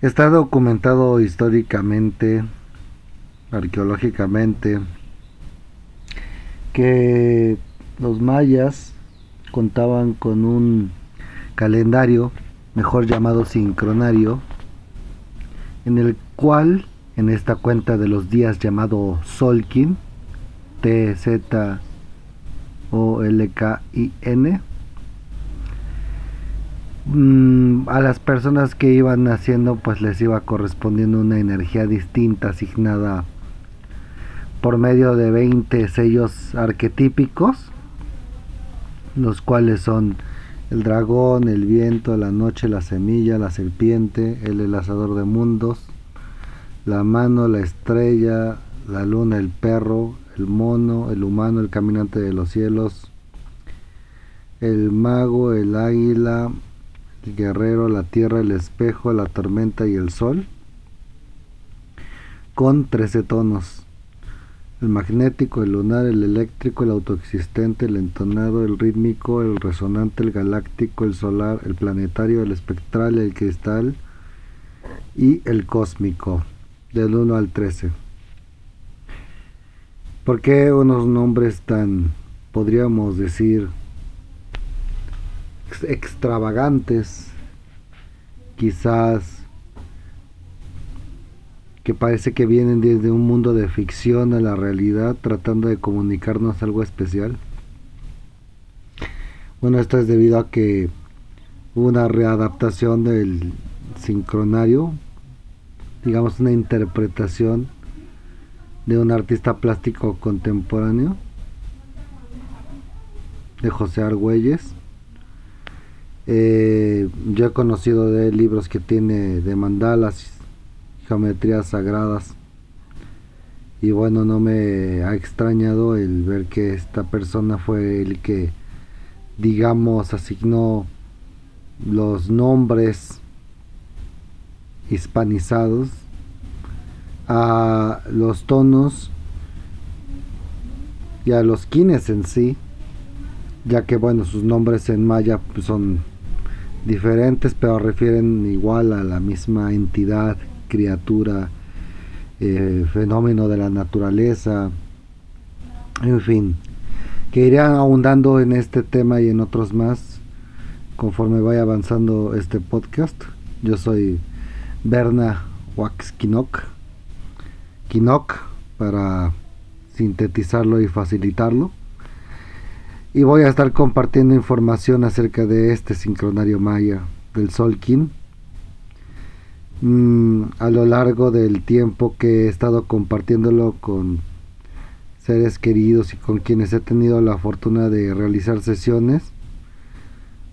Está documentado históricamente, arqueológicamente, que los mayas contaban con un calendario, mejor llamado sincronario, en el cual, en esta cuenta de los días llamado Solkin, T, Mm, a las personas que iban naciendo pues les iba correspondiendo una energía distinta asignada por medio de 20 sellos arquetípicos los cuales son el dragón, el viento, la noche, la semilla, la serpiente, el enlazador de mundos, la mano, la estrella, la luna, el perro, el mono, el humano, el caminante de los cielos, el mago, el águila, guerrero, la tierra, el espejo, la tormenta y el sol, con 13 tonos el magnético, el lunar, el eléctrico, el autoexistente, el entonado, el rítmico, el resonante, el galáctico, el solar, el planetario, el espectral, el cristal y el cósmico, del 1 al 13. ¿Por qué unos nombres tan, podríamos decir, extravagantes, quizás que parece que vienen desde un mundo de ficción a la realidad tratando de comunicarnos algo especial. Bueno, esto es debido a que hubo una readaptación del sincronario, digamos una interpretación de un artista plástico contemporáneo, de José Argüelles. Eh, yo he conocido de libros que tiene de mandalas geometrías sagradas. Y bueno, no me ha extrañado el ver que esta persona fue el que, digamos, asignó los nombres hispanizados a los tonos y a los quines en sí, ya que bueno, sus nombres en maya son diferentes, pero refieren igual a la misma entidad criatura, eh, fenómeno de la naturaleza, en fin, que iré ahondando en este tema y en otros más conforme vaya avanzando este podcast. Yo soy Berna Wax Kinok, para sintetizarlo y facilitarlo. Y voy a estar compartiendo información acerca de este sincronario maya del Solkin Mm, a lo largo del tiempo que he estado compartiéndolo con seres queridos y con quienes he tenido la fortuna de realizar sesiones,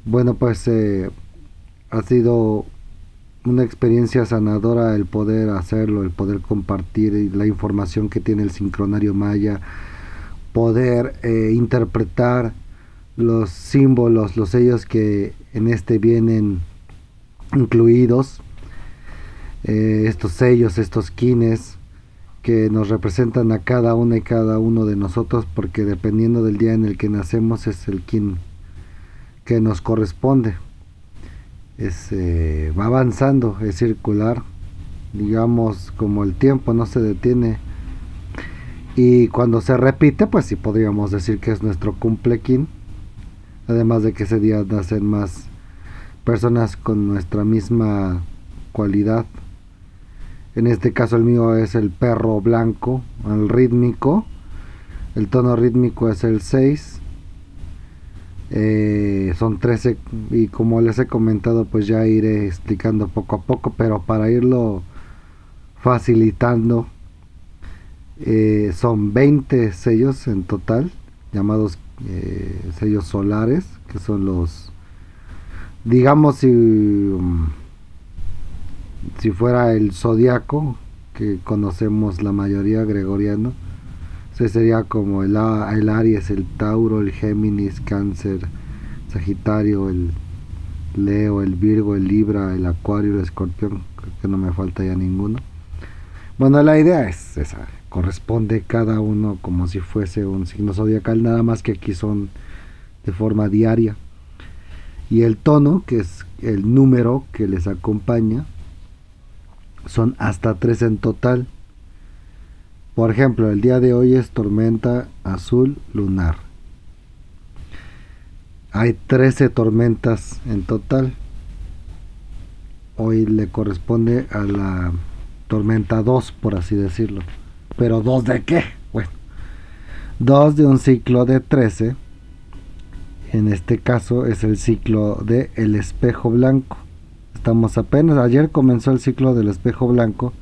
bueno pues eh, ha sido una experiencia sanadora el poder hacerlo, el poder compartir la información que tiene el sincronario maya, poder eh, interpretar los símbolos, los sellos que en este vienen incluidos eh, estos sellos, estos quines que nos representan a cada una y cada uno de nosotros porque dependiendo del día en el que nacemos es el kin que nos corresponde. Es, eh, va avanzando, es circular, digamos como el tiempo no se detiene y cuando se repite pues sí podríamos decir que es nuestro cumplequín además de que ese día nacen más personas con nuestra misma cualidad en este caso el mío es el perro blanco, el rítmico. El tono rítmico es el 6. Eh, son 13 y como les he comentado pues ya iré explicando poco a poco, pero para irlo facilitando eh, son 20 sellos en total, llamados eh, sellos solares, que son los, digamos, si... Um, si fuera el zodiaco, que conocemos la mayoría gregoriano, ese sería como el, el Aries, el Tauro, el Géminis, Cáncer, Sagitario, el Leo, el Virgo, el Libra, el Acuario, el Escorpión, creo que no me falta ya ninguno. Bueno, la idea es esa, corresponde cada uno como si fuese un signo zodiacal, nada más que aquí son de forma diaria. Y el tono, que es el número que les acompaña, son hasta tres en total. Por ejemplo, el día de hoy es tormenta azul lunar. Hay 13 tormentas en total. Hoy le corresponde a la tormenta 2, por así decirlo. Pero ¿dos de qué? Bueno, dos de un ciclo de 13. En este caso es el ciclo de el espejo blanco. Estamos apenas, ayer comenzó el ciclo del espejo blanco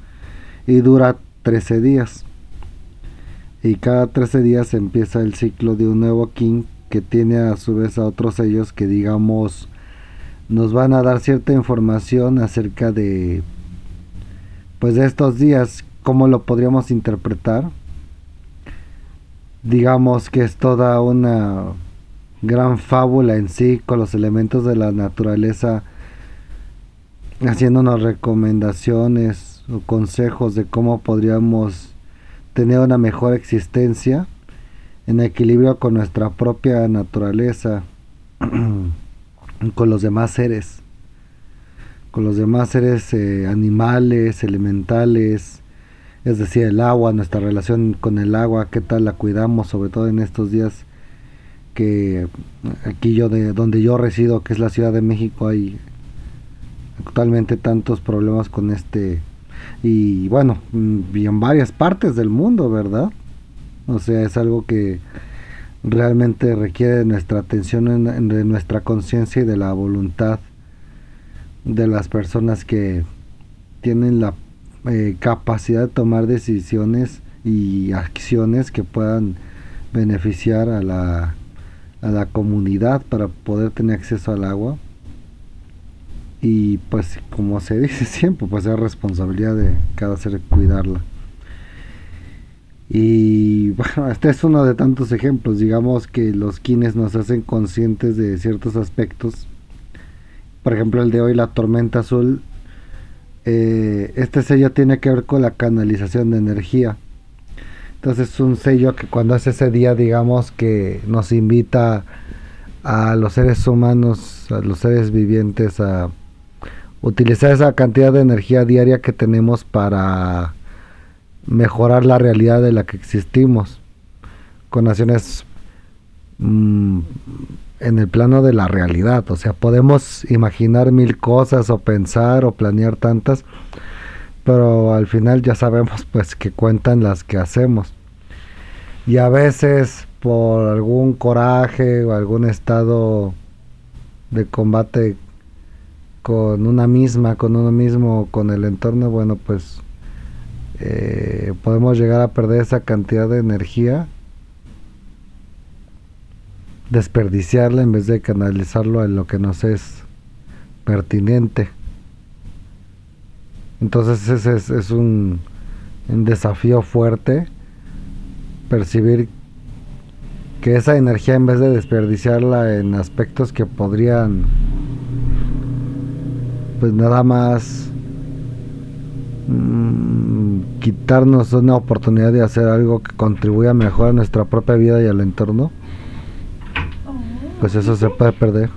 y dura 13 días. Y cada 13 días empieza el ciclo de un nuevo king que tiene a su vez a otros sellos que digamos nos van a dar cierta información acerca de pues de estos días, cómo lo podríamos interpretar. Digamos que es toda una gran fábula en sí con los elementos de la naturaleza haciéndonos recomendaciones o consejos de cómo podríamos tener una mejor existencia en equilibrio con nuestra propia naturaleza, con los demás seres, con los demás seres eh, animales, elementales, es decir, el agua, nuestra relación con el agua, qué tal la cuidamos, sobre todo en estos días que aquí yo de donde yo resido, que es la Ciudad de México, hay actualmente tantos problemas con este y bueno, y en varias partes del mundo, ¿verdad? O sea, es algo que realmente requiere nuestra atención, de nuestra conciencia y de la voluntad de las personas que tienen la eh, capacidad de tomar decisiones y acciones que puedan beneficiar a la, a la comunidad para poder tener acceso al agua y pues como se dice siempre, pues es responsabilidad de cada ser cuidarla. Y bueno, este es uno de tantos ejemplos, digamos que los kines nos hacen conscientes de ciertos aspectos. Por ejemplo, el de hoy, la tormenta azul, eh, este sello tiene que ver con la canalización de energía. Entonces es un sello que cuando es ese día, digamos que nos invita a los seres humanos, a los seres vivientes a utilizar esa cantidad de energía diaria que tenemos para mejorar la realidad de la que existimos con acciones mm, en el plano de la realidad. O sea podemos imaginar mil cosas o pensar o planear tantas pero al final ya sabemos pues que cuentan las que hacemos. Y a veces por algún coraje o algún estado de combate con una misma, con uno mismo, con el entorno, bueno, pues eh, podemos llegar a perder esa cantidad de energía, desperdiciarla en vez de canalizarlo en lo que nos es pertinente. Entonces ese es, es un, desafío fuerte percibir que esa energía en vez de desperdiciarla en aspectos que podrían pues nada más mm, quitarnos una oportunidad de hacer algo que contribuya mejor a nuestra propia vida y al entorno, pues eso se puede perder.